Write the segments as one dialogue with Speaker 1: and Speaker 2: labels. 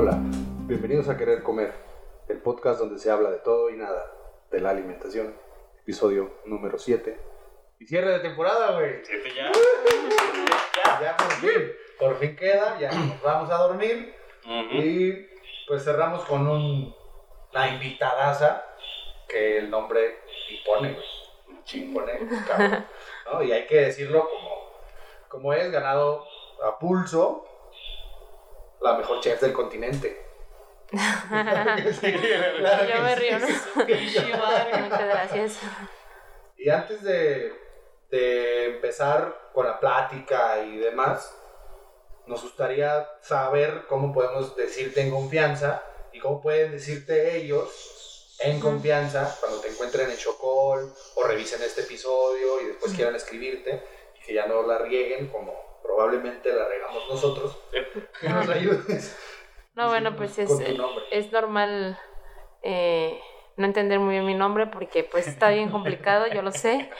Speaker 1: Hola, bienvenidos a Querer Comer, el podcast donde se habla de todo y nada, de la alimentación, episodio número 7. Y cierre de temporada, güey.
Speaker 2: Siete ya.
Speaker 1: Ya, ya por fin, por fin queda, ya nos vamos a dormir y pues cerramos con un, una invitadaza que el nombre impone, güey. Impone, cabrón, ¿no? Y hay que decirlo como, como es, ganado a pulso la mejor chef del continente. Claro
Speaker 3: Yo me
Speaker 1: sí.
Speaker 3: río, ¿no?
Speaker 1: Sí,
Speaker 3: Muchas gracias.
Speaker 1: Y antes de, de empezar con la plática y demás, nos gustaría saber cómo podemos decirte en confianza y cómo pueden decirte ellos en confianza cuando te encuentren en Chocol o revisen este episodio y después quieran escribirte y que ya no la rieguen como probablemente la regamos nosotros. Que nos ayudes.
Speaker 3: No, bueno, pues es,
Speaker 1: nombre.
Speaker 3: es normal eh, no entender muy bien mi nombre porque pues está bien complicado, yo lo sé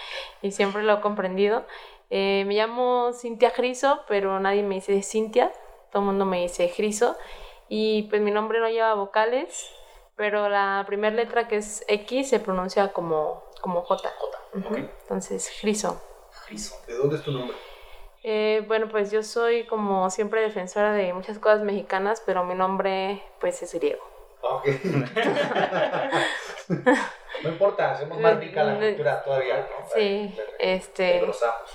Speaker 3: y siempre lo he comprendido. Eh, me llamo Cintia Griso, pero nadie me dice Cintia, todo el mundo me dice Griso y pues mi nombre no lleva vocales, pero la primera letra que es X se pronuncia como, como J.
Speaker 2: Ok.
Speaker 3: Entonces, Griso.
Speaker 2: Friso.
Speaker 1: ¿De dónde es tu nombre?
Speaker 3: Eh, bueno, pues yo soy como siempre defensora de muchas cosas mexicanas, pero mi nombre pues es griego.
Speaker 1: Ok. no importa, hacemos más rica la cultura todavía, ¿no?
Speaker 3: Sí,
Speaker 1: Le-
Speaker 3: este,
Speaker 1: engrosamos.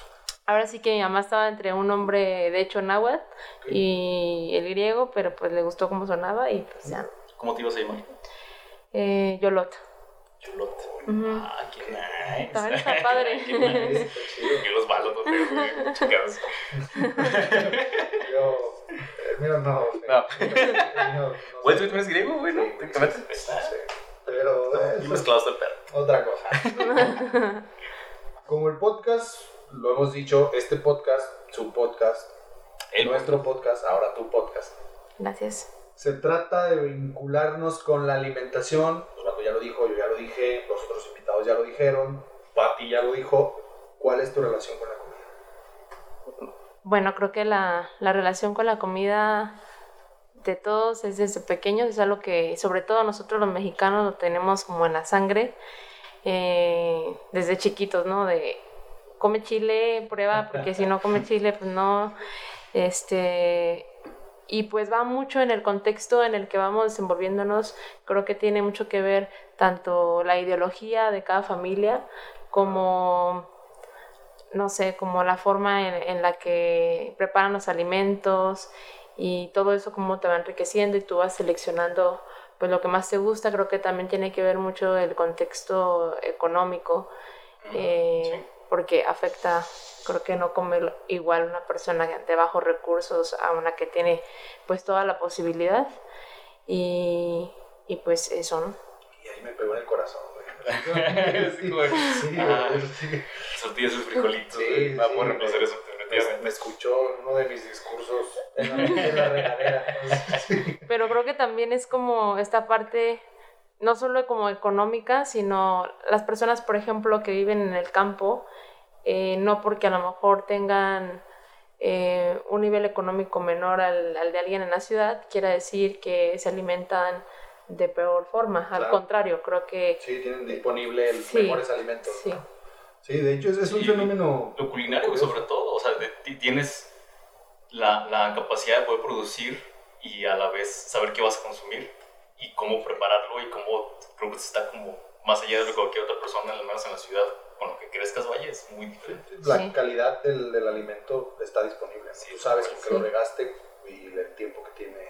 Speaker 3: ahora sí que mi mamá estaba entre un nombre de hecho náhuatl y el griego, pero pues le gustó cómo sonaba y pues ya.
Speaker 2: ¿Cómo te ibas a llamar?
Speaker 3: Eh, Yolot.
Speaker 2: Chulote.
Speaker 3: Ujú.
Speaker 2: Ah, qué nice.
Speaker 3: También está padre.
Speaker 1: Está chido.
Speaker 2: Que los balos no. Chicas.
Speaker 1: Yo, el mío no.
Speaker 2: No.
Speaker 1: No sé.
Speaker 2: tú eres griego, güey, ¿no?
Speaker 1: Pero
Speaker 2: Y
Speaker 1: eso es
Speaker 2: mezclado hasta el perro.
Speaker 1: otra cosa. Como el podcast, lo hemos dicho, este podcast, su podcast,
Speaker 2: El
Speaker 1: nuestro podcast, ahora tu podcast.
Speaker 3: Gracias.
Speaker 1: Se trata de vincularnos con la alimentación. Osvaldo ya lo dijo, yo lo dije, los otros invitados ya lo dijeron, Pati ya lo dijo. ¿Cuál es tu relación con la comida?
Speaker 3: Bueno, creo que la, la relación con la comida de todos es desde pequeños, es algo que sobre todo nosotros los mexicanos lo tenemos como en la sangre, eh, desde chiquitos, ¿no? De come chile, prueba, porque si no come chile, pues no. Este, y pues va mucho en el contexto en el que vamos desenvolviéndonos, creo que tiene mucho que ver tanto la ideología de cada familia como no sé, como la forma en, en la que preparan los alimentos y todo eso cómo te va enriqueciendo y tú vas seleccionando pues lo que más te gusta, creo que también tiene que ver mucho el contexto económico, eh, porque afecta, creo que no come igual una persona de bajos recursos a una que tiene pues toda la posibilidad. Y, y pues eso, ¿no?
Speaker 1: Me pegó en el corazón, güey.
Speaker 2: Sí, güey.
Speaker 1: Sí,
Speaker 2: Ah.
Speaker 1: sí.
Speaker 2: Tortillas y frijolitos.
Speaker 1: Sí.
Speaker 2: Va a
Speaker 1: sí,
Speaker 2: reemplazar eso,
Speaker 1: Me, escuchó uno de mis discursos en la, en la regadera.
Speaker 3: Pero creo que también es como esta parte, no solo como económica, sino las personas, por ejemplo, que viven en el campo, eh, no porque a lo mejor tengan eh, un nivel económico menor al, al de alguien en la ciudad, quiera decir que se alimentan de peor forma. Al
Speaker 1: Claro.
Speaker 3: contrario, creo que
Speaker 1: Sí, tienen disponible los
Speaker 3: Sí,
Speaker 1: mejores alimentos.
Speaker 3: sí.
Speaker 1: ¿no? Sí, de hecho es, es un
Speaker 2: Sí.
Speaker 1: fenómeno.
Speaker 2: Lo culinario,
Speaker 1: curioso.
Speaker 2: sobre todo. O sea, de- ti- tienes la, la capacidad de poder producir y a la vez saber qué vas a consumir y cómo prepararlo y cómo creo que está como más allá de lo que cualquier otra persona, al menos en la ciudad, con lo que crezcas vaya, es muy diferente.
Speaker 1: La
Speaker 3: Sí.
Speaker 1: calidad del, del alimento está disponible. ¿no?
Speaker 2: Sí,
Speaker 1: Tú sabes con
Speaker 3: sí.
Speaker 1: qué lo regaste y el tiempo que tiene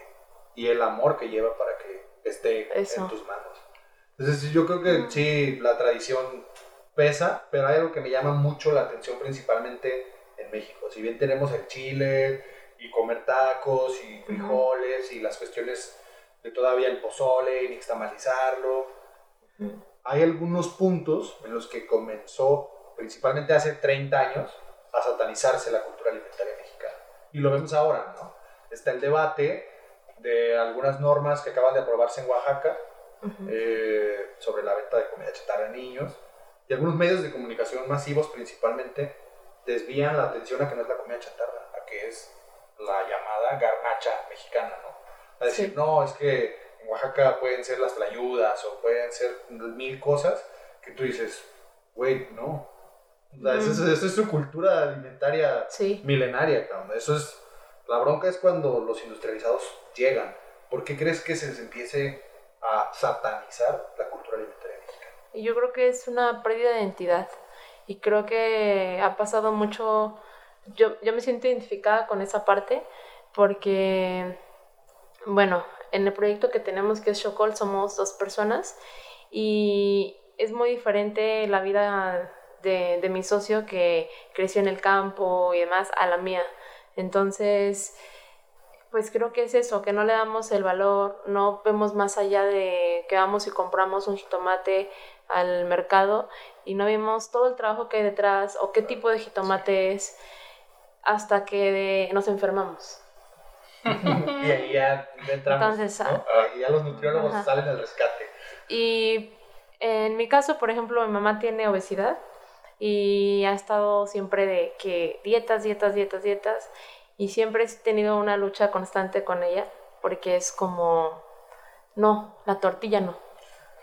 Speaker 1: y el amor que lleva para esté
Speaker 3: Eso.
Speaker 1: en tus manos. Entonces yo creo que sí, la tradición pesa, pero hay algo que me llama mucho la atención principalmente en México. Si bien tenemos el chile y comer tacos y frijoles y las cuestiones de todavía el pozole y nixtamalizarlo,
Speaker 3: Ujú.
Speaker 1: hay algunos puntos en los que comenzó, principalmente hace 30 años, a satanizarse la cultura alimentaria mexicana. Y lo vemos ahora, ¿no? Está el debate de algunas normas que acaban de aprobarse en Oaxaca
Speaker 3: Ujú.
Speaker 1: eh, sobre la venta de comida chatarra a niños. Y algunos medios de comunicación masivos principalmente desvían la atención a que no es la comida chatarra, a que es la llamada garnacha mexicana, ¿no? a decir, no, es que en Oaxaca pueden ser las tlayudas o pueden ser mil cosas que tú dices, güey, no. O sea, esa, es, esa es su cultura alimentaria
Speaker 3: Sí.
Speaker 1: milenaria, cabrón. Eso es, la bronca es cuando los industrializados llegan. ¿Por qué crees que se les empiece a satanizar la cultura alimentaria mexicana?
Speaker 3: Yo creo que es una pérdida de identidad. Y creo que ha pasado mucho. Yo, yo me siento identificada con esa parte porque, bueno, en el proyecto que tenemos que es Chocol somos dos personas y es muy diferente la vida de, de mi socio que creció en el campo y demás a la mía. Entonces, pues creo que es eso, que no le damos el valor, no vemos más allá de que vamos y compramos un jitomate al mercado y no vemos todo el trabajo que hay detrás o qué tipo de jitomate es hasta que nos enfermamos.
Speaker 1: y ahí ya entramos.
Speaker 3: Entonces,
Speaker 1: ¿no? Ahí ya los nutriólogos
Speaker 3: Ajá.
Speaker 1: salen al rescate.
Speaker 3: Y en mi caso, por ejemplo, mi mamá tiene obesidad y ha estado siempre de que dietas, dietas, dietas, dietas. Y siempre he tenido una lucha constante con ella porque es como, no, la tortilla no.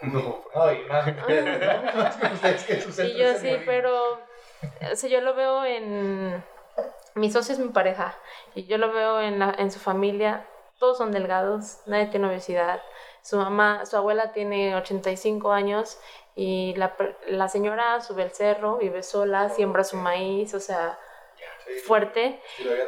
Speaker 1: No, no, y más ustedes, ¿no?
Speaker 3: Y yo sí, pero o sea, yo lo veo en... Mi socio es mi pareja y yo lo veo en, la- en su familia. Todos son delgados, nadie tiene obesidad. Su mamá, su abuela tiene 85 años y la, la señora sube el cerro, vive sola, siembra su maíz, o sea,
Speaker 1: Sí,
Speaker 3: fuerte.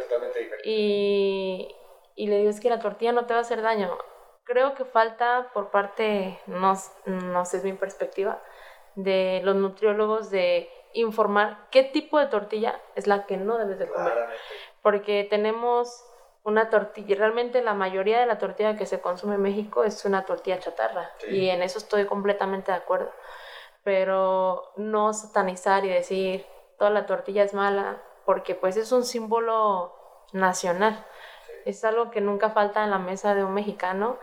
Speaker 1: totalmente.
Speaker 3: Y, y le digo, es que la tortilla no te va a hacer daño. Creo que falta por parte, no, no sé, es mi perspectiva, de los nutriólogos de informar qué tipo de tortilla es la que no debes de comer.
Speaker 1: Claramente.
Speaker 3: Porque tenemos una tortilla, realmente la mayoría de la tortilla que se consume en México es una tortilla chatarra.
Speaker 1: Sí.
Speaker 3: Y en eso estoy completamente de acuerdo. Pero no satanizar y decir toda la tortilla es mala, porque pues es un símbolo nacional. Es algo que nunca falta en la mesa de un mexicano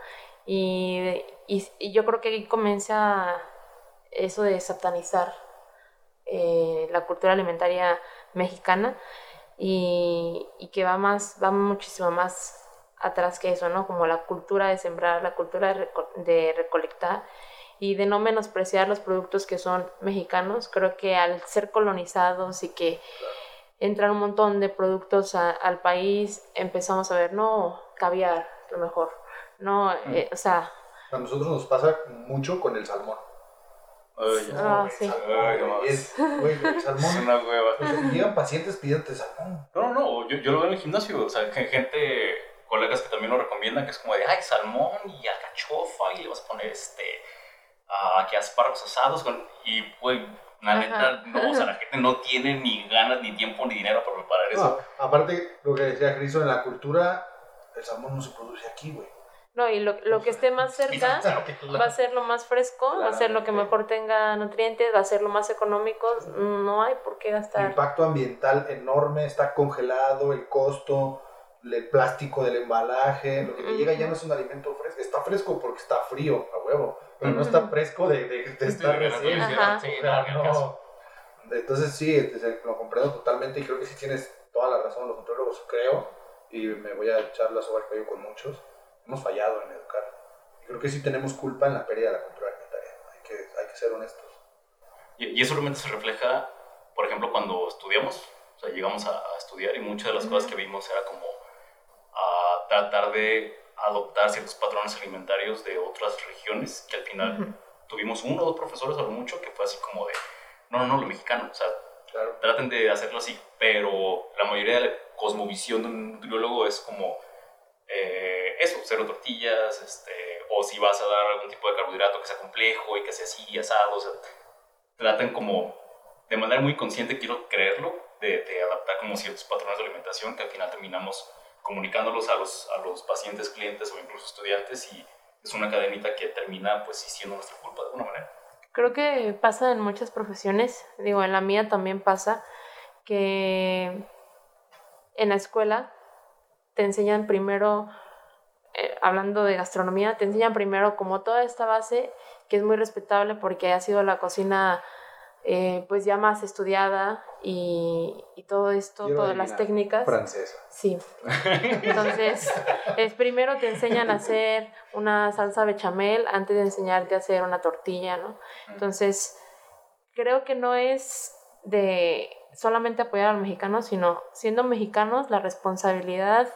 Speaker 3: y, y- y yo creo que ahí comienza eso de satanizar eh, la cultura alimentaria mexicana y, y que va más, va muchísimo más atrás que eso, ¿no? Como la cultura de sembrar, la cultura de, reco- de recolectar y de no menospreciar los productos que son mexicanos. Creo que al ser colonizados y que entran un montón de productos a- al país, empezamos a ver, no, caviar, lo mejor. No, eh, o sea,
Speaker 1: A nosotros nos pasa mucho con el salmón.
Speaker 2: Ay, ya.
Speaker 3: Ah,
Speaker 1: güey,
Speaker 3: sí.
Speaker 1: salmón,
Speaker 2: Ay,
Speaker 1: güey,
Speaker 2: no.
Speaker 1: es- güey, el
Speaker 2: Es
Speaker 1: salmón.
Speaker 2: una hueva.
Speaker 1: o sea, llegan pacientes pidiéndote salmón.
Speaker 2: No, no, no, yo, yo lo veo en el gimnasio, o sea, gen- gente, colegas que también lo recomiendan, que es como de, ay, salmón y alcachofa, y le vas a poner, este, ah, que espárragos asados, con... y, güey, la neta, no, o sea, la gente no tiene ni ganas, ni tiempo, ni dinero para preparar eso.
Speaker 1: No, aparte, lo que decía Cristo, en la cultura, el salmón no se produce aquí, güey.
Speaker 3: No, y lo, lo que esté más cerca va a ser lo más fresco, va a ser lo que mejor tenga nutrientes, va a ser lo más económico, no hay por qué gastar.
Speaker 1: Impacto ambiental enorme, está congelado, el costo, el plástico del embalaje, lo que te llega ya no es un alimento fresco, está fresco porque está frío, a huevo, pero no está fresco de, de, de estar
Speaker 2: Sí,
Speaker 1: recién.
Speaker 2: Sí, no.
Speaker 1: Entonces sí, este, lo comprendo totalmente y creo que sí tienes toda la razón los nutriólogos, creo, y me voy a echar la soga al cuello con muchos, hemos fallado en educar. Y creo que sí tenemos culpa en la pérdida de la cultura alimentaria, hay que, hay que ser honestos.
Speaker 2: Y, y eso realmente se refleja, por ejemplo, cuando estudiamos, o sea, llegamos a, a estudiar y muchas de las cosas que vimos era como a tratar de adoptar ciertos patrones alimentarios de otras regiones, que al final tuvimos uno o dos profesores a lo mucho que fue así como de, no, no, no, lo mexicano, o sea,
Speaker 1: Claro.
Speaker 2: traten de hacerlo así, pero la mayoría de la cosmovisión de un nutriólogo es como eh, eso, cero tortillas, este, o si vas a dar algún tipo de carbohidrato que sea complejo y que sea así, asado, o sea, tratan como de manera muy consciente, quiero creerlo, de, de adaptar como ciertos patrones de alimentación que al final terminamos comunicándolos a los, a los pacientes, clientes o incluso estudiantes y es una cadenita que termina pues siendo nuestra culpa de alguna manera.
Speaker 3: Creo que pasa en muchas profesiones, digo, en la mía también pasa que en la escuela te enseñan primero, eh, hablando de gastronomía, te enseñan primero como toda esta base que es muy respetable porque ha sido la cocina eh, pues ya más estudiada y, y todo esto,
Speaker 1: Quiero
Speaker 3: todas las técnicas.
Speaker 1: Francesa.
Speaker 3: Sí. Entonces, es primero te enseñan a hacer una salsa bechamel antes de enseñarte a hacer una tortilla, ¿no? Entonces, creo que no es de solamente apoyar a los mexicanos, sino siendo mexicanos, la responsabilidad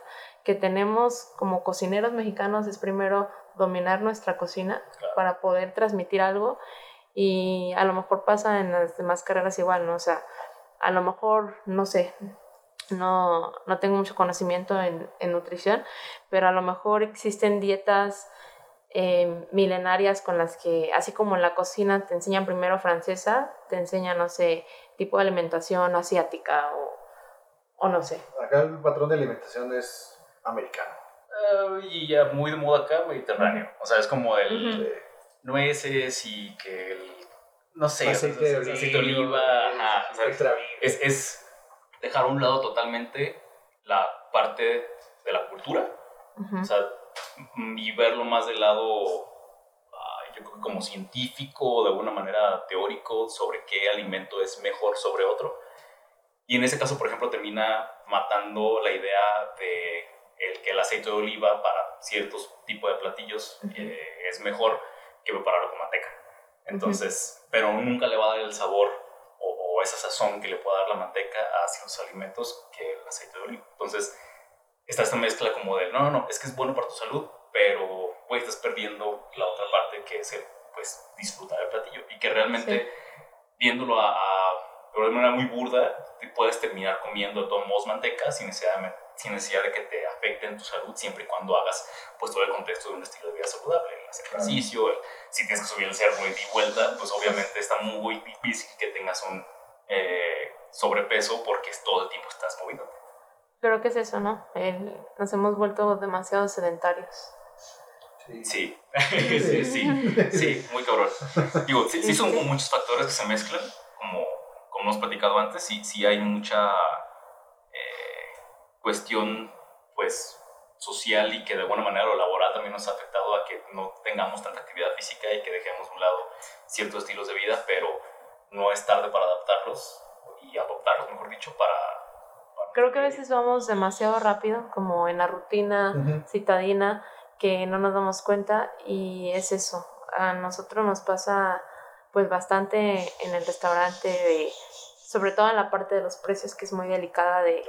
Speaker 3: que tenemos como cocineros mexicanos es primero dominar nuestra cocina
Speaker 2: Claro.
Speaker 3: para poder transmitir algo y a lo mejor pasa en las demás carreras igual, ¿no? O sea, a lo mejor, no sé, no, no tengo mucho conocimiento en, en nutrición, pero a lo mejor existen dietas eh, milenarias con las que, así como en la cocina te enseñan primero francesa, te enseñan, no sé, tipo de alimentación asiática o, o no sé.
Speaker 1: Acá el patrón de alimentación es americano.
Speaker 2: Ah, y ya muy de moda acá, mediterráneo. O sea, es como el.
Speaker 1: Eh,
Speaker 2: nueces y que el. No sé,
Speaker 1: aceite
Speaker 2: o sea,
Speaker 1: de oliva.
Speaker 2: aceite de oliva, ajá, o sea,
Speaker 1: extra virgen.
Speaker 2: es, es dejar a un lado totalmente la parte de la cultura, o sea, y verlo más del lado, ah, yo creo que como científico, de alguna manera teórico, sobre qué alimento es mejor sobre otro. Y en ese caso, por ejemplo, termina matando la idea de el que el aceite de oliva para ciertos tipos de platillos eh, es mejor que prepararlo con manteca. Entonces, pero nunca le va a dar el sabor o, o esa sazón que le puede dar la manteca a ciertos alimentos que el aceite de oliva. Entonces, está esta mezcla como de, no, no, no, es que es bueno para tu salud, pero pues estás perdiendo la otra parte que es el, pues, disfrutar el platillo. Y que realmente, viéndolo a, a- de manera muy burda, te puedes terminar comiendo de todos modos manteca sin necesidad, de, sin necesidad de que te afecte en tu salud, siempre y cuando hagas pues todo el contexto de un estilo de vida saludable, el hacer ejercicio, el- si tienes que subir el cerro y di vuelta, pues obviamente está muy difícil que tengas un eh, sobrepeso porque todo el tiempo estás moviendo.
Speaker 3: Creo que es eso, ¿no? El- nos hemos vuelto demasiado sedentarios.
Speaker 1: Sí.
Speaker 2: Sí, sí, sí, sí, muy cabrón. Digo, sí, sí son como muchos factores que se mezclan, como, como hemos platicado antes, sí, sí hay mucha eh, cuestión, pues, social y que de alguna manera lo laboral también nos ha afectado a que no tengamos tanta actividad física y que dejemos a un lado ciertos estilos de vida, pero no es tarde para adaptarlos y adoptarlos, mejor dicho, para...
Speaker 3: Creo que a veces vamos demasiado rápido, como en la rutina citadina, que no nos damos cuenta y es eso. A nosotros nos pasa pues bastante en el restaurante, de, sobre todo en la parte de los precios, que es muy delicada de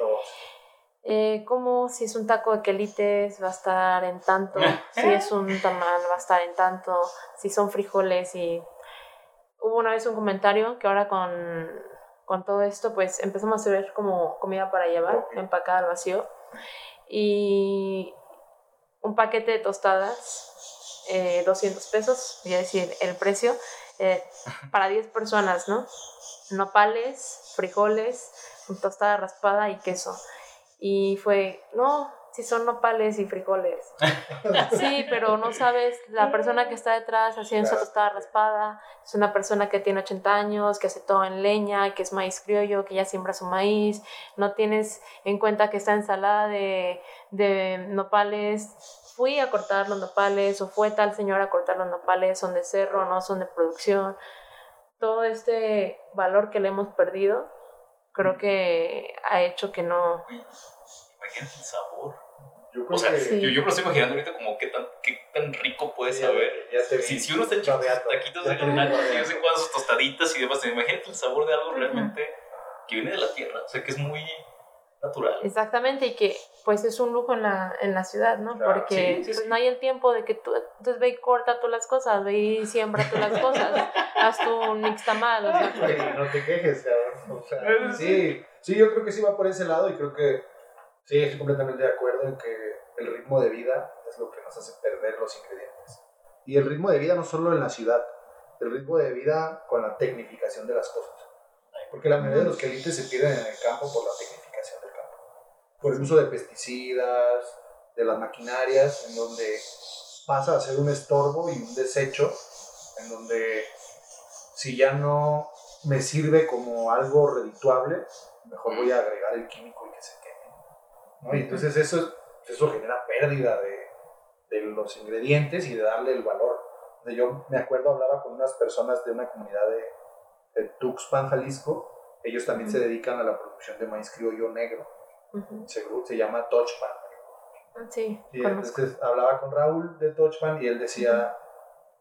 Speaker 3: eh, como si es un taco de quelites va a estar en tanto, si es un tamal va a estar en tanto, si son frijoles y hubo una vez un comentario que ahora con, con todo esto pues empezamos a ver como comida para llevar, empacada al vacío y un paquete de tostadas, eh, 200 pesos, voy a decir el precio, eh, para 10 personas, ¿no? Nopales, frijoles, tostada raspada y queso. Y fue, no, si son nopales y frijoles. Sí, pero no sabes, la persona que está detrás haciendo esa
Speaker 1: Claro.
Speaker 3: tostada raspada es una persona que tiene 80 años, que hace todo en leña, que es maíz criollo, que ya siembra su maíz. No tienes en cuenta que esta ensalada de, de nopales, fui a cortar los nopales o fue tal señora a cortar los nopales, son de cerro, no son de producción. Todo este valor que le hemos perdido, creo que ha hecho que no...
Speaker 2: Imagínate el sabor.
Speaker 1: Yo creo
Speaker 2: O sea,
Speaker 1: que
Speaker 3: Sí.
Speaker 2: yo, yo me lo estoy imaginando ahorita como qué tan, qué tan rico puede
Speaker 1: ya-
Speaker 2: saber.
Speaker 1: ya te vi.
Speaker 2: Si, si uno está
Speaker 1: Babeando.
Speaker 2: taquitos de granada, y de vez en cuando sus tostaditas y demás, imagínate el sabor de algo realmente que viene de la tierra, o sea, que es muy natural.
Speaker 3: Exactamente, y que pues es un lujo en la, en la ciudad, ¿no?
Speaker 1: Claro,
Speaker 3: Porque
Speaker 2: sí, sí,
Speaker 3: pues,
Speaker 2: sí.
Speaker 3: no hay el tiempo de que tú, entonces ve y corta tú las cosas, ve y siembra tú las cosas, haz tu un nixtamal, o sea,
Speaker 1: no te quejes, cabrón. O sea, sí, sí, yo creo que sí va por ese lado y creo que sí, estoy completamente de acuerdo en que el ritmo de vida es lo que nos hace perder los ingredientes. Y el ritmo de vida no solo en la ciudad, el ritmo de vida con la tecnificación de las cosas. Porque la mayoría de los quelites se pierden en el campo por la tecnificación del campo. Por el uso de pesticidas, de las maquinarias, en donde pasa a ser un estorbo y un desecho, en donde si ya no me sirve como algo redituable, mejor voy a agregar el químico y que se. ¿No? Y entonces eso, eso genera pérdida de, de los ingredientes y de darle el valor. Yo me acuerdo, hablaba con unas personas de una comunidad de, de Tuxpan, Jalisco. Ellos también se dedican a la producción de maíz criollo negro. Se, se llama Touchpan.
Speaker 3: Sí,
Speaker 1: Y
Speaker 3: conozco.
Speaker 1: entonces hablaba con Raúl de Touchpan y él decía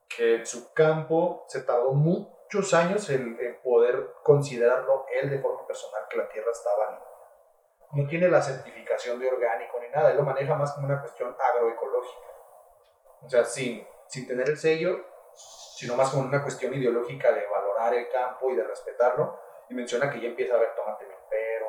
Speaker 1: que en su campo se tardó muchos años en, en poder considerarlo él de forma personal que la tierra estaba no tiene la certificación de orgánico ni nada, él lo maneja más como una cuestión agroecológica. O sea, sin, sin tener el sello, sino más como una cuestión ideológica de valorar el campo y de respetarlo. Y menciona que ya empieza a haber tomate milpero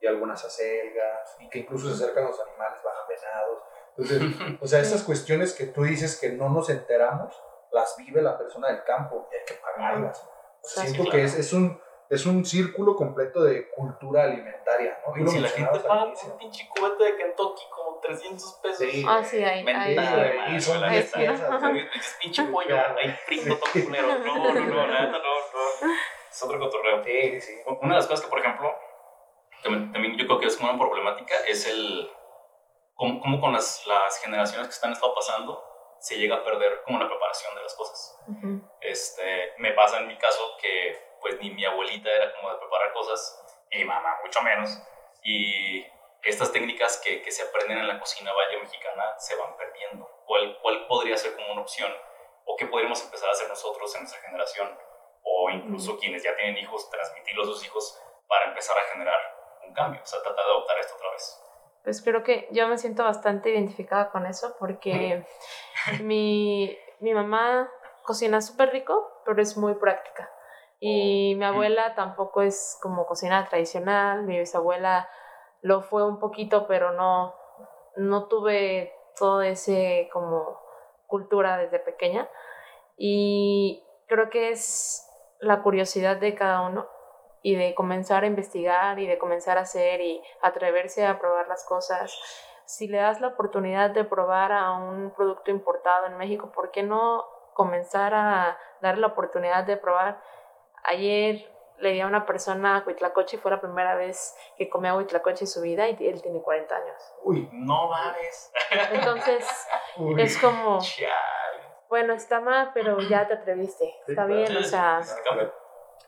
Speaker 1: y algunas acelgas, y que incluso se acercan los animales bajan venados. Entonces, o sea, esas cuestiones que tú dices que no nos enteramos, las vive la persona del campo y hay que pagarlas. O sea, siento que es, es, un, es un círculo completo de cultura alimentaria, ¿no? Lo
Speaker 2: si la gente paga un pinche cubeta de Kentucky como 300 pesos.
Speaker 1: Sí.
Speaker 3: Ah, sí, hay-
Speaker 1: güey,
Speaker 2: madre,
Speaker 1: y son.
Speaker 2: Es pinche pollo, ahí frito todo culero. No, no, no, neta, no, no. Es otro cotorreo.
Speaker 1: Sí, sí.
Speaker 2: Una de las cosas que, por ejemplo, también, también yo creo que es como una problemática es el cómo, cómo con las, las generaciones que están estado pasando se llega a perder como la preparación de las cosas.
Speaker 3: Ujú.
Speaker 2: Este, me pasa en mi caso que pues ni mi abuelita era como de preparar cosas, ni mi mamá mucho menos, y estas técnicas que, que se aprenden en la cocina vaya mexicana se van perdiendo. ¿Cuál, ¿Cuál podría ser como una opción? ¿O qué podríamos empezar a hacer nosotros en nuestra generación? O incluso quienes ya tienen hijos, transmitirlo a sus hijos para empezar a generar un cambio, o sea, tratar de adoptar esto otra vez.
Speaker 3: Pues creo que yo me siento bastante identificada con eso porque mi, mi mamá cocina súper rico, pero es muy práctica. Y mi abuela tampoco es como cocina tradicional, mi bisabuela lo fue un poquito, pero no, no tuve todo ese como cultura desde pequeña. Y creo que es la curiosidad de cada uno y de comenzar a investigar y de comenzar a hacer y atreverse a probar las cosas. Si le das la oportunidad de probar a un producto importado en México, ¿por qué no comenzar a dar la oportunidad de probar? Ayer le di a una persona huitlacoche y fue la primera vez que comía huitlacoche en su vida y él tiene 40 años.
Speaker 1: Uy,
Speaker 2: No mames.
Speaker 3: Entonces
Speaker 1: uy.
Speaker 3: es como,
Speaker 2: Chale.
Speaker 3: bueno, está mal, pero ya te atreviste. Está bien, o sea,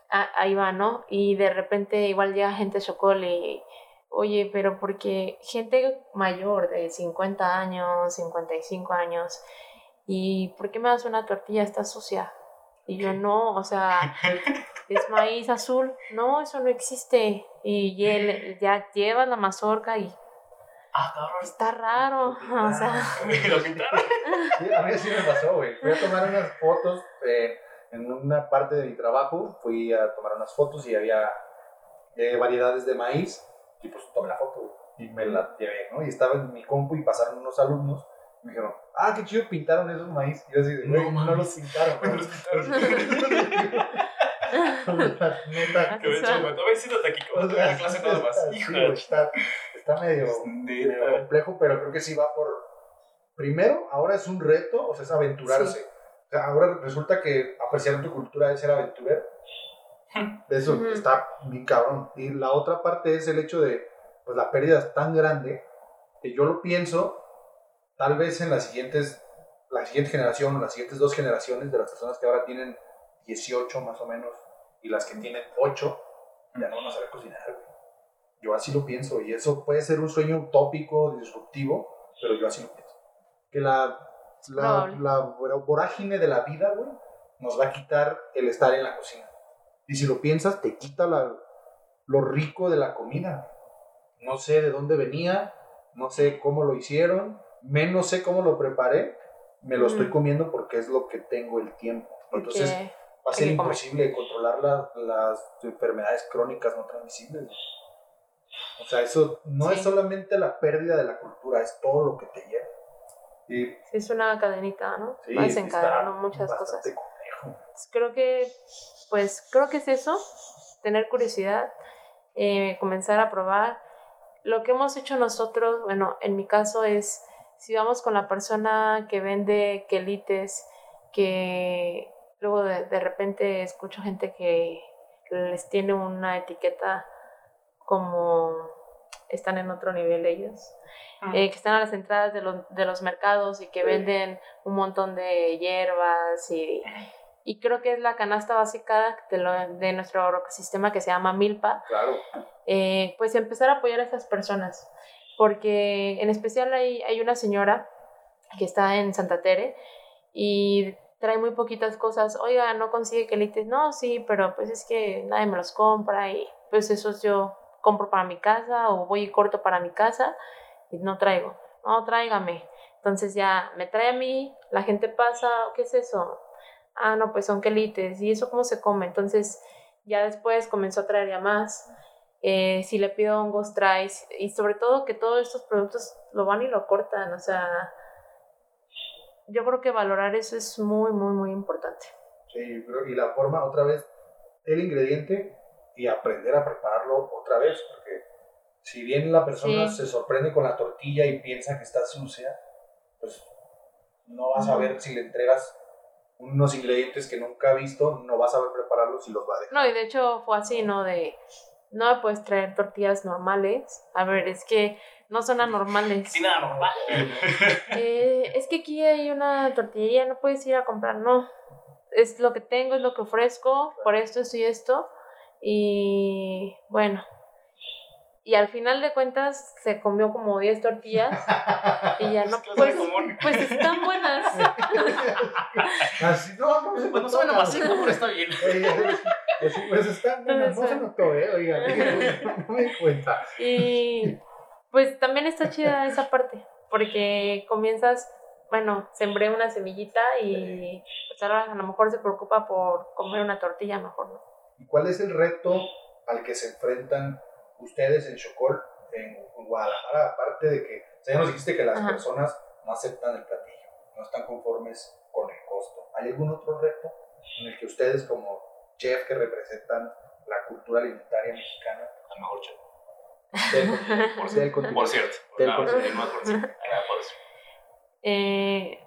Speaker 3: ahí va, ¿no? Y de repente igual llega gente chocol y, oye, pero porque gente mayor de 50 años, 55 años, ¿y por qué me das una tortilla? Está sucia. Y yo no, o sea, es maíz azul. No, eso no existe. Y él ya lleva la mazorca y
Speaker 2: Ah, cabrón.
Speaker 3: está raro. O sea.
Speaker 1: Sí, a mí sí me pasó, güey. Fui a tomar unas fotos eh, en una parte de mi trabajo. Fui a tomar unas fotos y había eh, variedades de maíz. Y pues tomé la foto güey, y me la llevé, ¿no? Y estaba en mi compu y pasaron unos alumnos. Y me dijeron, ah, qué chido pintaron esos maíz. Y yo así, de,
Speaker 2: No
Speaker 1: güey, no,
Speaker 2: mames.
Speaker 1: los pintaron.
Speaker 2: No
Speaker 1: güey".
Speaker 2: los pintaron.
Speaker 1: Neta.
Speaker 2: Que de hecho, me aquí, que voy a la clase nada más.
Speaker 1: sí,
Speaker 2: Hijo
Speaker 1: está, está medio, medio complejo, pero creo que sí va por... Primero, ahora es un reto, o sea, es aventurarse. O sea, ahora resulta que apreciar tu cultura es ser aventurero. Eso
Speaker 3: Ujú.
Speaker 1: está bien cabrón. Y la otra parte es el hecho de, pues la pérdida es tan grande que yo lo pienso, tal vez en las siguientes, la siguiente generación o las siguientes dos generaciones de las personas que ahora tienen 18 más o menos y las que tienen 8, ya no van a saber cocinar. güey. Yo así lo pienso y eso puede ser un sueño utópico, disruptivo, pero yo así lo pienso. Que la, la,
Speaker 3: probable.
Speaker 1: la vorágine de la vida, güey, nos va a quitar el estar en la cocina. Y si lo piensas, te quita la, lo rico de la comida. No sé de dónde venía, no sé cómo lo hicieron, menos sé cómo lo preparé, me lo estoy
Speaker 3: Ujú.
Speaker 1: comiendo porque es lo que tengo el tiempo. Entonces
Speaker 3: porque
Speaker 1: va a ser imposible controlar la- las enfermedades crónicas no transmisibles. güey. O sea, eso no es
Speaker 3: Sí.
Speaker 1: solamente la pérdida de la cultura, es todo lo que te lleva. Y
Speaker 3: sí es una cadenita, ¿no?
Speaker 1: sí,
Speaker 3: Va desencadenando muchas cosas.
Speaker 1: complejo.
Speaker 3: creo que, pues, creo que es eso, tener curiosidad, eh, comenzar a probar. Lo que hemos hecho nosotros, bueno, en mi caso es, si vamos con la persona que vende quelites, que luego de, de repente escucho gente que les tiene una etiqueta como están en otro nivel ellos, eh, que están a las entradas de los, de los mercados y que
Speaker 1: Sí.
Speaker 3: venden un montón de hierbas y, y creo que es la canasta básica de, lo, de nuestro ecosistema que se llama Milpa,
Speaker 1: Claro.
Speaker 3: eh, pues empezar a apoyar a estas personas, porque en especial hay, hay una señora que está en Santa Tere y trae muy poquitas cosas, oiga, no consigue quelites, no, sí, pero pues es que nadie me los compra y pues esos yo compro para mi casa o voy y corto para mi casa y no traigo, no, tráigame. Entonces ya me trae a mí, la gente pasa, ¿qué es eso? Ah, no, pues son quelites, ¿y eso cómo se come? Entonces ya después comenzó a traer ya más. Eh, si le pido hongos, traes. Y sobre todo que todos estos productos lo van y lo cortan. O sea, yo creo que valorar eso es muy, muy, muy importante.
Speaker 1: Sí, creo- y la forma, otra vez, el ingrediente y aprender a prepararlo otra vez, porque si bien la persona
Speaker 3: Sí.
Speaker 1: se sorprende con la tortilla y piensa que está sucia, pues no vas a ver si le entregas unos ingredientes que nunca ha visto, no vas a ver prepararlos y los va a dejar.
Speaker 3: No, y de hecho fue así, ¿no? De, no puedes traer tortillas normales. A ver, es que no son anormales.
Speaker 2: Sin nada normal.
Speaker 3: Eh, es que aquí hay una tortillería, no puedes ir a comprar, no. Es lo que tengo, es lo que ofrezco, por esto, esto y esto. Y bueno. Y al final de cuentas se comió como 10 tortillas y ya no,
Speaker 2: Es que es
Speaker 3: pues, pues están buenas.
Speaker 1: Así, no, no se
Speaker 2: Pues no suena
Speaker 1: cabrón.
Speaker 2: masivo, pero está bien.
Speaker 1: Así, pues está, bueno, no se notó, ¿eh? Oiga, no me di cuenta.
Speaker 3: Y pues también está chida esa parte, porque comienzas, bueno, sembré una semillita y pues ahora a lo mejor se preocupa por comer una tortilla mejor, ¿no?
Speaker 1: ¿Y cuál es el reto al que se enfrentan ustedes en Chocol, en Guadalajara? Aparte de que, o sea, ya nos dijiste que las
Speaker 3: Ajá.
Speaker 1: personas no aceptan el platillo, no están conformes con el costo. ¿Hay algún otro reto en el que ustedes como chef que representan la cultura alimentaria mexicana
Speaker 2: A lo mejor chef. Por,
Speaker 1: continente,
Speaker 2: por cierto. No, sí, no, por cierto.
Speaker 3: Eh,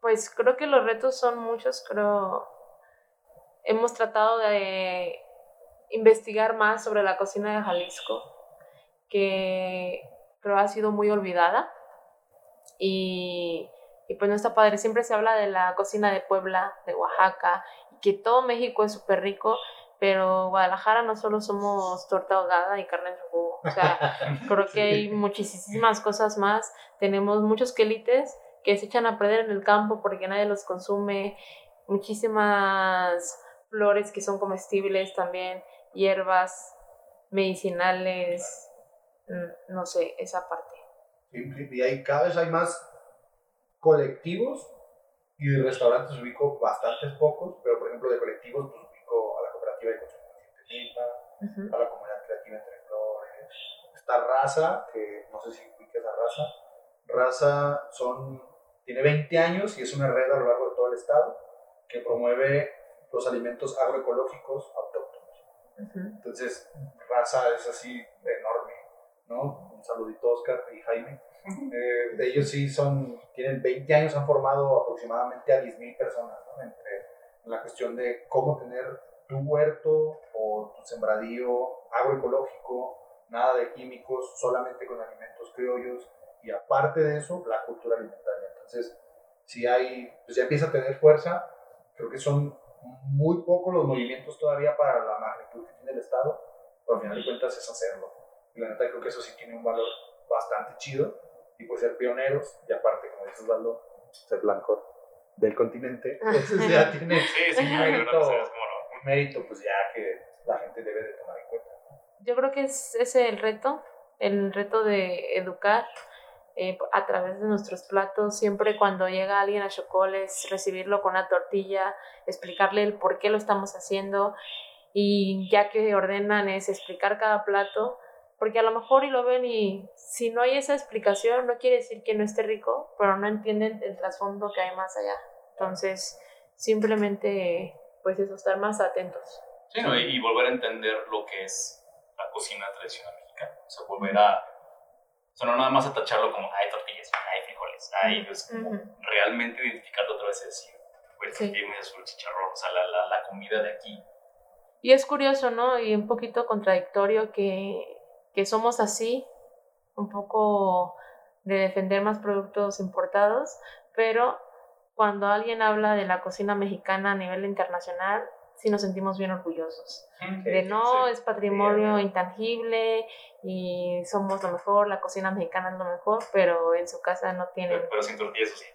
Speaker 3: pues creo que los retos son muchos, creo. Hemos tratado de investigar más sobre la cocina de Jalisco, que creo ha sido muy olvidada. Y, y pues no está padre. Siempre se habla de la cocina de Puebla, de Oaxaca, y que todo México es súper rico, pero Guadalajara no solo somos torta ahogada y carne en su jugo. O sea, creo que hay muchísimas cosas más. Tenemos muchos quelites que se echan a perder en el campo porque nadie los consume. Muchísimas flores que son comestibles también, hierbas medicinales, mm, no sé, esa parte.
Speaker 1: Y hay, cada vez hay más colectivos y de restaurantes ubico bastantes pocos, pero por ejemplo de colectivos ubico a la cooperativa de consumo consciente Milpa,
Speaker 3: Ujú.
Speaker 1: a la comunidad creativa Entre Flores, esta raza, que no sé si ubiques a raza, raza son, tiene 20 años y es una red a lo largo de todo el estado que promueve los alimentos agroecológicos autóctonos.
Speaker 3: Ujú.
Speaker 1: Entonces, raza es así enorme, ¿no? Un saludito Oscar y Jaime. Eh, de ellos sí son, tienen 20 años, han formado aproximadamente a 10.000 personas, ¿no? Entre la cuestión de cómo tener tu huerto o tu sembradío agroecológico, nada de químicos, solamente con alimentos criollos y aparte de eso, la cultura alimentaria. Entonces, si hay, pues ya empieza a tener fuerza, creo que son muy pocos los movimientos todavía para la magnitud que tiene el Estado, pero al final de cuentas es hacerlo. Y la neta creo que eso sí tiene un valor bastante chido y pues ser pioneros y aparte, como dices Osvaldo, ser blanco del continente, eso ya tiene
Speaker 2: Sí, sí,
Speaker 1: mérito pues ya que la gente debe de tomar en cuenta.
Speaker 3: Yo creo que es ese el reto, el reto de educar eh, a través de nuestros platos. Siempre cuando llega alguien a Chocoles, recibirlo con una tortilla, explicarle el por qué lo estamos haciendo y ya que ordenan es explicar cada plato, porque a lo mejor y lo ven y si no hay esa explicación no quiere decir que no esté rico, pero no entienden el trasfondo que hay más allá. Entonces, simplemente pues eso, estar más atentos.
Speaker 2: Sí, ¿no? y, y volver a entender lo que es la cocina tradicional mexicana. O sea, volver a. O sea, no nada más a tacharlo como, hay tortillas, hay frijoles, hay. Es como
Speaker 3: Ujú.
Speaker 2: realmente identificarlo otra vez y decir, güey,
Speaker 3: Sí.
Speaker 2: tiene azul, chicharrón, o sea, la, la, la comida de aquí.
Speaker 3: Y es curioso, ¿no? Y un poquito contradictorio que, que somos así, un poco de defender más productos importados, pero cuando alguien habla de la cocina mexicana a nivel internacional, sí nos sentimos bien orgullosos. De no, es patrimonio intangible y somos lo mejor, la cocina mexicana es lo mejor, pero en su casa no tienen.
Speaker 2: Pero, pero sin tortillas, sí.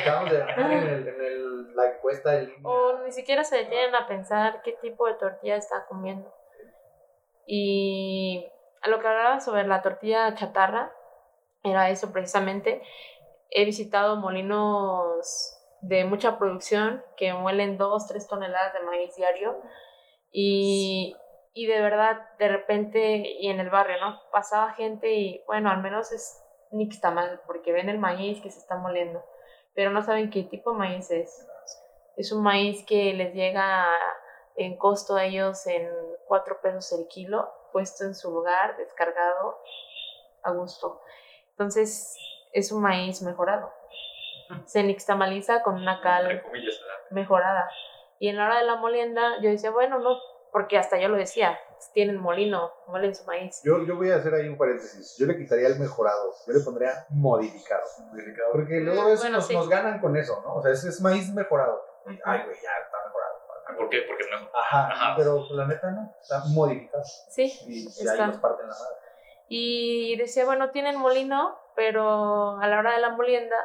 Speaker 1: Acabamos de ganar en, el- en el- la encuesta de línea.
Speaker 3: O ni siquiera se detienen a pensar qué tipo de tortilla está comiendo. Y a lo que hablaba sobre la tortilla chatarra, era eso precisamente. He visitado molinos de mucha producción que muelen dos, tres toneladas de maíz diario. Y, y de verdad, de repente, y en el barrio, ¿no? Pasaba gente y, bueno, al menos es nixtamal, porque ven el maíz que se está moliendo, pero no saben qué tipo de maíz es. Es un maíz que les llega en costo a ellos en cuatro pesos el kilo, puesto en su lugar, descargado a gusto. Entonces, es un maíz mejorado. Se nixtamaliza con una cal
Speaker 2: Entre comillas, ¿verdad?
Speaker 3: mejorada. Y en la hora de la molienda, yo decía, bueno, no, porque hasta yo lo decía, tienen molino, muelen su maíz.
Speaker 4: Yo, yo voy a hacer ahí un paréntesis. Yo le quitaría el mejorado. Yo le pondría modificado.
Speaker 1: Modificado. Porque luego
Speaker 3: Mm,
Speaker 1: eso
Speaker 3: bueno,
Speaker 1: nos,
Speaker 3: sí.
Speaker 1: nos ganan con eso, ¿no? O sea, ese es maíz mejorado. Ay, güey, ya está mejorado.
Speaker 2: ¿Por qué? Porque no.
Speaker 1: Ajá,
Speaker 2: Ajá.
Speaker 1: pero la neta no, está modificado.
Speaker 3: Sí,
Speaker 1: Y, y
Speaker 3: Está.
Speaker 1: ahí nos parten la madre.
Speaker 3: Y decía, bueno, tienen molino, pero a la hora de la molienda,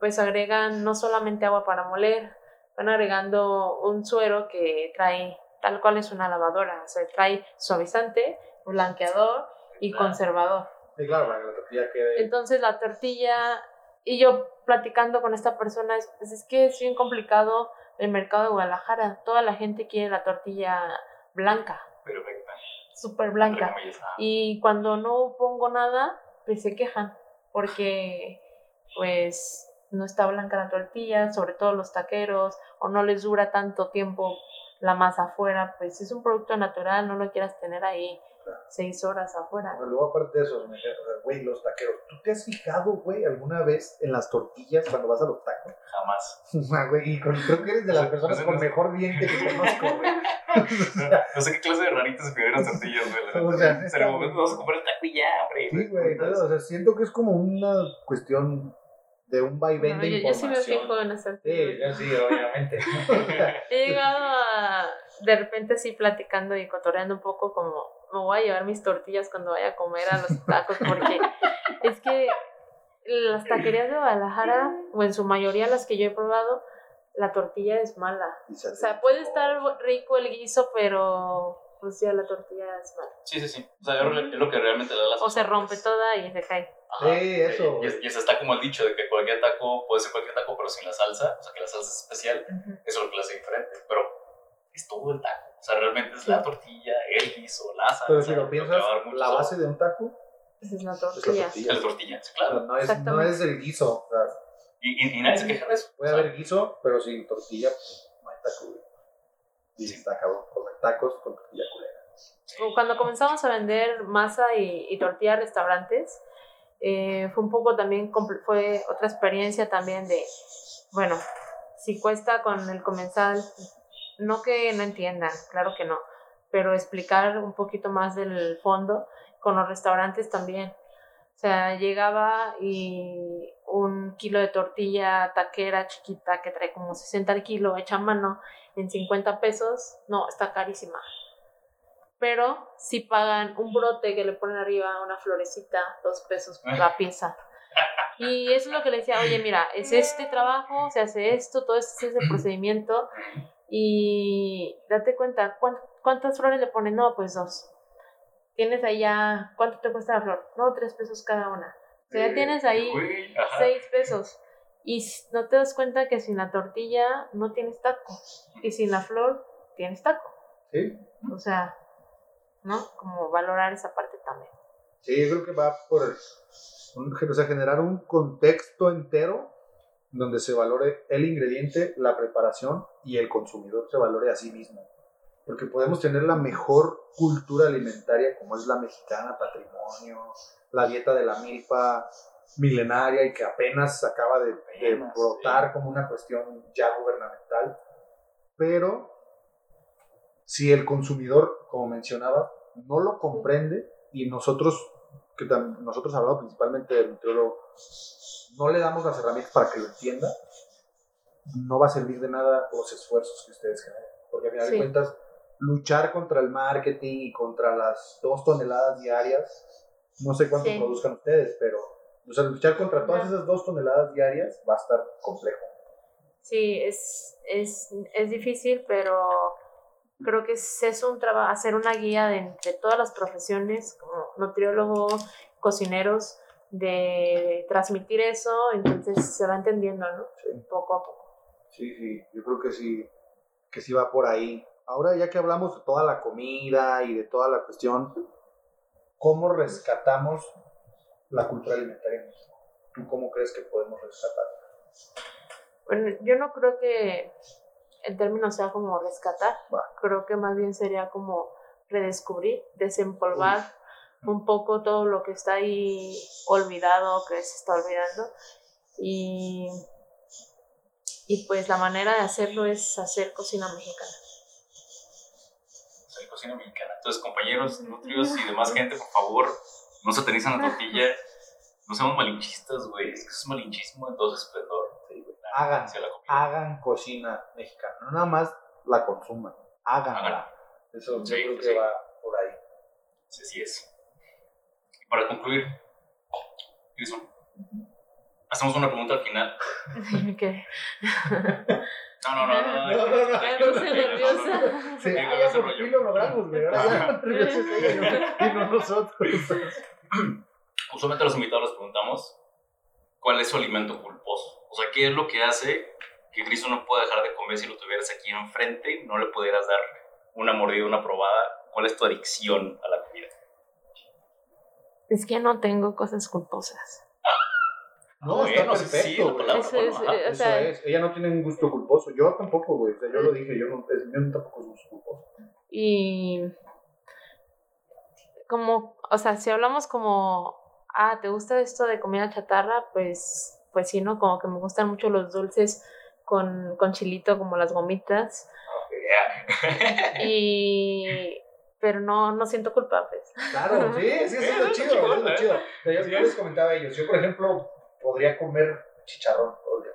Speaker 3: pues agregan no solamente agua para moler, van agregando un suero que trae, tal cual es una lavadora, o sea, trae suavizante, blanqueador y
Speaker 2: Claro.
Speaker 3: conservador.
Speaker 1: Sí, claro, la tortilla quede.
Speaker 3: Entonces la tortilla, y yo platicando con esta persona, es, pues es que es bien complicado el mercado de Guadalajara, toda la gente quiere la tortilla blanca,
Speaker 2: Perfecta.
Speaker 3: Súper blanca. Y cuando no pongo nada, pues se quejan, porque pues no está blanca la tortilla, sobre todo los taqueros, o no les dura tanto tiempo la masa afuera, pues es un producto natural, no lo quieras tener ahí seis horas afuera.
Speaker 1: Bueno, luego aparte de eso, güey, los taqueros. ¿Tú te has fijado, güey, alguna vez en las tortillas cuando vas a los tacos?
Speaker 2: Jamás.
Speaker 1: Ah, güey, y con- creo que eres de las personas con mejor diente que conozco, güey.
Speaker 2: No sé qué clase de raritos escribieron las tortillas, güey.
Speaker 1: O sea,
Speaker 2: En
Speaker 1: neta,
Speaker 2: el momento vamos a comprar el taco y ya, hombre.
Speaker 1: sí, güey, o sea, siento que es como una cuestión de un vaivén
Speaker 3: No,
Speaker 1: de
Speaker 3: yo, yo sí me
Speaker 1: información.
Speaker 3: fijo en hacer
Speaker 1: Sí, yo sí, obviamente.
Speaker 3: He llegado a, de repente así platicando y cotorreando un poco como, me voy a llevar mis tortillas cuando vaya a comer a los tacos, porque es que las taquerías de Guadalajara, o en su mayoría las que yo he probado, la tortilla es mala.
Speaker 1: Se
Speaker 3: O sea, puede estar rico el guiso, pero pues ya la tortilla es mala.
Speaker 2: Sí, sí, sí. O sea, es lo que realmente le da la
Speaker 3: O se rompe toda y se cae.
Speaker 2: Ajá.
Speaker 1: Sí, eso,
Speaker 2: Y, y eso está como el dicho de que cualquier taco puede ser cualquier taco, pero sin la salsa, o sea, que la salsa es especial, eso es lo que lo hace diferente. Pero es todo el taco. O sea, realmente es la tortilla, el guiso, la salsa.
Speaker 1: Pero si lo piensas, la
Speaker 2: sabor.
Speaker 1: base de un taco
Speaker 3: Esa es la
Speaker 1: es la
Speaker 3: tortilla.
Speaker 2: Es la tortilla, sí, claro.
Speaker 1: no, es, no es el guiso. O sea,
Speaker 2: Y, y, y nadie se queja de eso.
Speaker 1: puede haber guiso, pero sin tortilla, pues, no hay taco. Y está cabrón, comer tacos con tortilla culera.
Speaker 3: Cuando comenzamos a vender masa y, y tortilla a restaurantes, eh, fue un poco también, fue otra experiencia también de, bueno, si cuesta con el comensal, no que no entiendan, claro que no, pero explicar un poquito más del fondo con los restaurantes también. O sea, llegaba y un kilo de tortilla taquera chiquita que trae como 60 al kilo hecha a mano en 50 pesos, no, está carísima pero si pagan un brote que le ponen arriba una florecita, dos pesos por la pieza. Y eso es lo que le decía, oye, mira, es este trabajo, se hace esto, todo este es el procedimiento, y date cuenta, ¿cuán- ¿cuántas flores le ponen? No, pues dos. Tienes ahí ya, ¿cuánto te cuesta la flor? No, tres pesos cada una. O sea, ya tienes ahí
Speaker 2: güey, ajá.
Speaker 3: seis pesos. Y no te das cuenta que sin la tortilla no tienes taco. Y sin la flor tienes taco.
Speaker 1: ¿Sí?
Speaker 3: O sea, ¿no? Como valorar esa parte también.
Speaker 1: Sí, yo creo que va por un- o sea, generar un contexto entero donde se valore el ingrediente, la preparación y el consumidor se valore a sí mismo. Porque podemos tener la mejor cultura alimentaria como es la mexicana, patrimonio, la dieta de la milpa milenaria y que apenas acaba de, de brotar como una cuestión ya gubernamental. Pero si el consumidor, como mencionaba, no lo comprende y nosotros, que nosotros hablamos principalmente del nutriólogo, no le damos las herramientas para que lo entienda, no va a servir de nada los esfuerzos que ustedes generen. Porque al final
Speaker 3: Sí.
Speaker 1: de cuentas, luchar contra el marketing y contra las dos toneladas diarias, no sé cuánto
Speaker 3: Sí.
Speaker 1: produzcan ustedes, pero o sea, luchar contra todas esas dos toneladas diarias va a estar complejo.
Speaker 3: Sí, es, es, es difícil, pero creo que es, es un trabajo, hacer una guía de, entre todas las profesiones, como nutriólogos, cocineros, de transmitir eso, entonces se va entendiendo, ¿no?
Speaker 1: Sí.
Speaker 3: Poco a poco.
Speaker 1: Sí, sí, yo creo que sí, que sí va por ahí. Ahora ya que hablamos de toda la comida y de toda la cuestión, ¿cómo rescatamos la cultura alimentaria en México? ¿Tú cómo crees que podemos rescatar?
Speaker 3: Bueno, yo no creo que el término sea como rescatar, creo que más bien sería como redescubrir, desempolvar un poco todo lo que está ahí olvidado, que se está olvidando. Y, y pues la manera de hacerlo es hacer cocina mexicana.
Speaker 2: Cocina mexicana. Entonces, compañeros, nutrios y demás gente, por favor, no satanizan la tortilla. No seamos malinchistas, güey. Es que es malinchismo en todo su esplendor.
Speaker 1: Hagan, hagan cocina mexicana, no nada más la consuman, háganla.
Speaker 2: Háganla.
Speaker 1: Eso
Speaker 2: Sí,
Speaker 1: yo creo que
Speaker 2: sí.
Speaker 1: va por ahí.
Speaker 2: Sí, así es. Y para concluir, Grison, hacemos una pregunta al final.
Speaker 3: que
Speaker 2: No, no, no, no.
Speaker 1: No, no, no.
Speaker 3: nerviosa.
Speaker 1: Sí, ah, ya por fin lo logramos, güey. Ahora ya y no- nosotros.
Speaker 2: Usualmente a los invitados les preguntamos cuál es su alimento culposo. O sea, ¿qué es lo que hace que Grison no pueda dejar de comer si lo tuvieras aquí enfrente? No le pudieras dar una mordida, una probada. ¿Cuál es tu adicción a la comida?
Speaker 3: Es que no tengo cosas culposas.
Speaker 1: No, está
Speaker 2: Bueno, sí, sí,
Speaker 1: perfecto,
Speaker 2: la
Speaker 1: güey.
Speaker 2: palabra,
Speaker 3: Eso
Speaker 2: bueno,
Speaker 3: es,
Speaker 2: ajá.
Speaker 3: eh, o
Speaker 1: Eso
Speaker 3: sea,
Speaker 1: es. Ella no tiene un gusto culposo. Yo tampoco, güey. O sea, yo lo dije, yo, no, es- yo tampoco soy gusto culposo.
Speaker 3: Y como, o sea, si hablamos como, ah, ¿te gusta esto de comida chatarra? Pues, pues sí, ¿no? Como que me gustan mucho los dulces con, con chilito, como las gomitas. Y, pero no, no siento culpa, pues.
Speaker 1: Claro, sí, sí, sí, es lo chido, es lo chido. O sea, yo, yo les comentaba a ellos, yo por ejemplo podría comer chicharrón todo el día.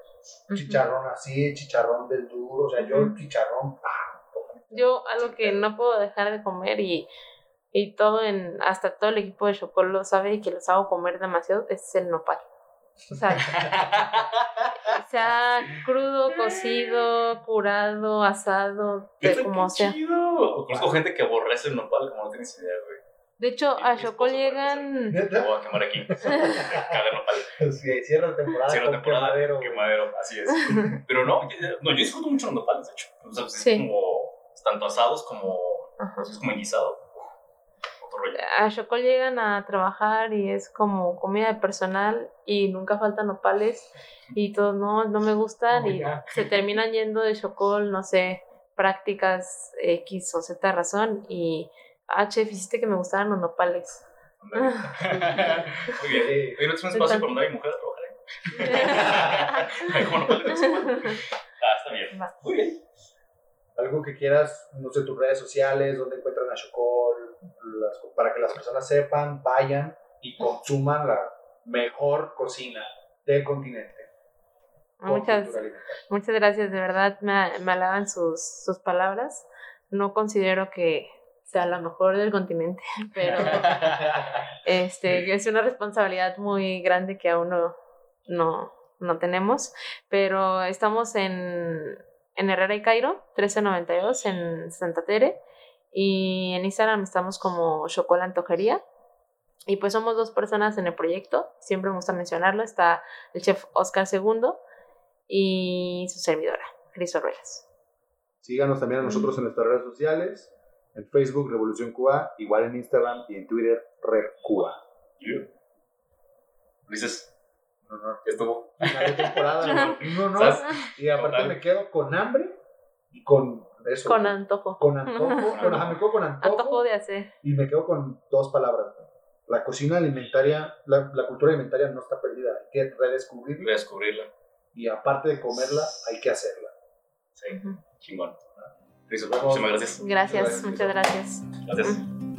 Speaker 1: Chicharrón así, chicharrón del duro, o sea, yo
Speaker 3: Ujú.
Speaker 1: chicharrón, ah,
Speaker 3: Yo algo que no puedo dejar de comer y, y todo en, hasta todo el equipo de Chocol lo sabe y que los hago comer demasiado, es el nopal. O sea, sea crudo, cocido, curado, asado, de como sea.
Speaker 2: chido. Conozco gente que aborrece el nopal, como no tienes idea, güey.
Speaker 3: De hecho, a
Speaker 2: esposo
Speaker 3: llegan...
Speaker 2: Te voy a quemar aquí. Caga nopal.
Speaker 1: sí, cierra temporada
Speaker 2: Cierra temporada,
Speaker 1: quemadero.
Speaker 2: quemadero, así es. Pero no, yo, no, yo disfruto mucho los nopales, de hecho. O sea, pues,
Speaker 3: Sí.
Speaker 2: es como tanto asados como,
Speaker 3: Ajá.
Speaker 2: es como en guisado. Otro rollo.
Speaker 3: A Chocol llegan a trabajar y es como comida de personal y nunca faltan nopales y todos no, no me gustan y
Speaker 1: ya.
Speaker 3: se terminan yendo de Chocol, no sé, prácticas X o Z razón y, ah, chef, hiciste que me gustaran los nopales.
Speaker 2: Muy bien. Oye, ¿no tienes un espacio para mandar a mi mujer a trabajar ahí? Como nopales. Ah, está bien.
Speaker 3: Va.
Speaker 2: Muy bien.
Speaker 1: Algo que quieras, no sé, tus redes sociales, donde encuentran a Chocol, las- para que las personas sepan, vayan y consuman la mejor cocina del continente. con
Speaker 3: Muchas, muchas gracias, de verdad me, me halagan sus, sus palabras. No considero que sea la mejor del continente, pero este, es una responsabilidad muy grande que aún no, no, no tenemos. Pero estamos en, en Herrera y Cairo, 1392, en Santa Tere. Y en Instagram estamos como Chocola Antojería. Y pues somos dos personas en el proyecto, siempre me gusta mencionarlo. Está el chef Oscar II y su servidora, Cris Orruelas.
Speaker 1: Síganos también a nosotros en nuestras redes sociales, en Facebook Revolución Cuba, igual en Instagram y en Twitter Red Cuba.
Speaker 2: Yeah. Dices,
Speaker 1: No, no,
Speaker 2: ya estuvo.
Speaker 1: final de temporada, no, no,
Speaker 2: ¿Sabes?
Speaker 1: y aparte
Speaker 2: Total.
Speaker 1: me quedo con hambre y con eso.
Speaker 3: Con antojo.
Speaker 1: con antojo, con, ajá, me quedo con antojo,
Speaker 3: Antojo de hacer.
Speaker 1: y me quedo con dos palabras. La cocina alimentaria, la, la cultura alimentaria no está perdida, hay que redescubrirla
Speaker 2: Voy a descubrirla.
Speaker 1: y aparte de comerla, hay que hacerla.
Speaker 2: Sí, chingón. Listo,
Speaker 1: Luego-
Speaker 2: muchísimas
Speaker 3: gracias.
Speaker 1: Gracias,
Speaker 3: muchas gracias.
Speaker 2: Gracias.
Speaker 3: Ujú.